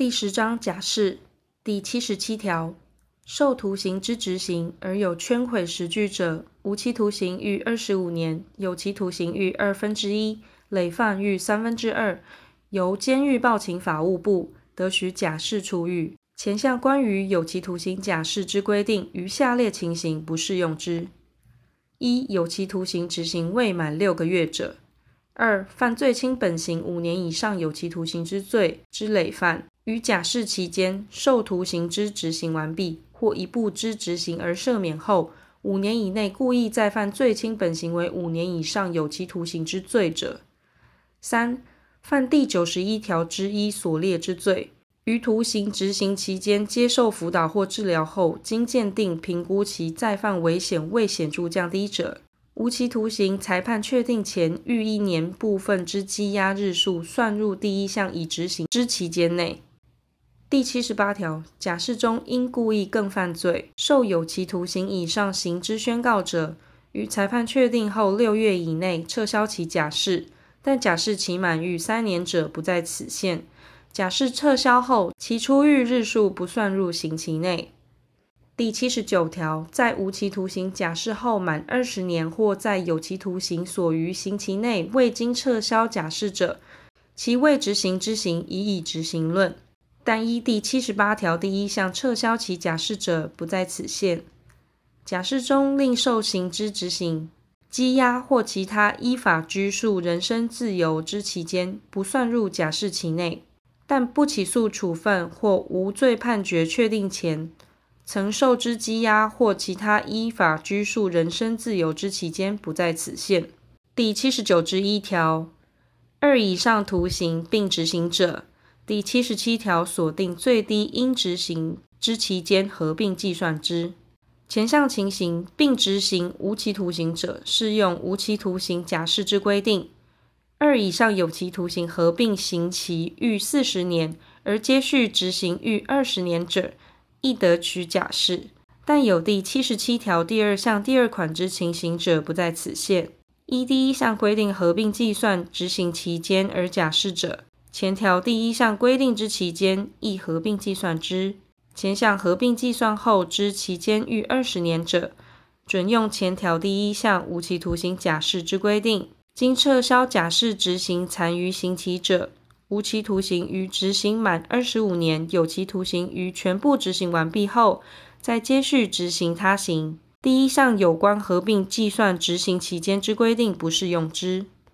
第十章假释第七十七条，受徒刑之执行而有圈毁实据者，无期徒刑逾二十五年，有期徒刑逾二分之一，累犯逾三分之二，由监狱报请法务部，得许假释出狱。前项关于有期徒刑假释之规定，于下列情形不适用之：一、有期徒刑执行未满六个月者。二、犯罪轻本刑五年以上有期徒刑之罪之累犯，于假释期间受徒刑之执行完毕，或一部之执行而赦免后，五年以内故意再犯最轻本刑为五年以上有期徒刑之罪者。三、犯第九十一条之一所列之罪，于徒刑执行期间接受辅导或治疗后，经鉴定评估其再犯危险未显著降低者。无期徒刑裁判确定前逾一年部分之羁押日数算入第一项已执行之期间内。第七十八条，假释中因故意更犯罪受有期徒刑以上刑之宣告者，于裁判确定后六月以内撤销其假释，但假释期满逾三年者不在此限。假释撤销后，其出狱日数不算入刑期内。第七十九条，在无期徒刑假释后满二十年，或在有期徒刑所余刑期内未经撤销假释者，其未执行之刑已以执行论。但依第七十八条第一项撤销其假释者，不在此限。假释中另受刑之执行、羁押或其他依法拘束人身自由之期间，不算入假释期内。但不起诉处分或无罪判决确定前，曾受之羁押或其他依法拘束人身自由之期间，不在此限。第七十九之一条，二以上徒刑并执行者，第七十七条锁定最低应执行之期间合并计算之。前项情形并执行无期徒刑者，适用无期徒刑假释之规定。二以上有期徒刑合并刑期逾四十年而接续执行逾二十年者，亦得取假释，但有第七十七条第二项第二款之情形者，不在此限。依第一项规定合并计算执行期间而假释者，前条第一项规定之期间亦合并计算之。前项合并计算后之期间逾二十年者，准用前条第一项无期徒刑假释之规定。经撤销假释执行残余刑期者，无期徒刑于执行满二十五年，有期徒刑于全部执行完毕后，再接续执行他刑。第一项有关合并计算执行期间之规定不适用之。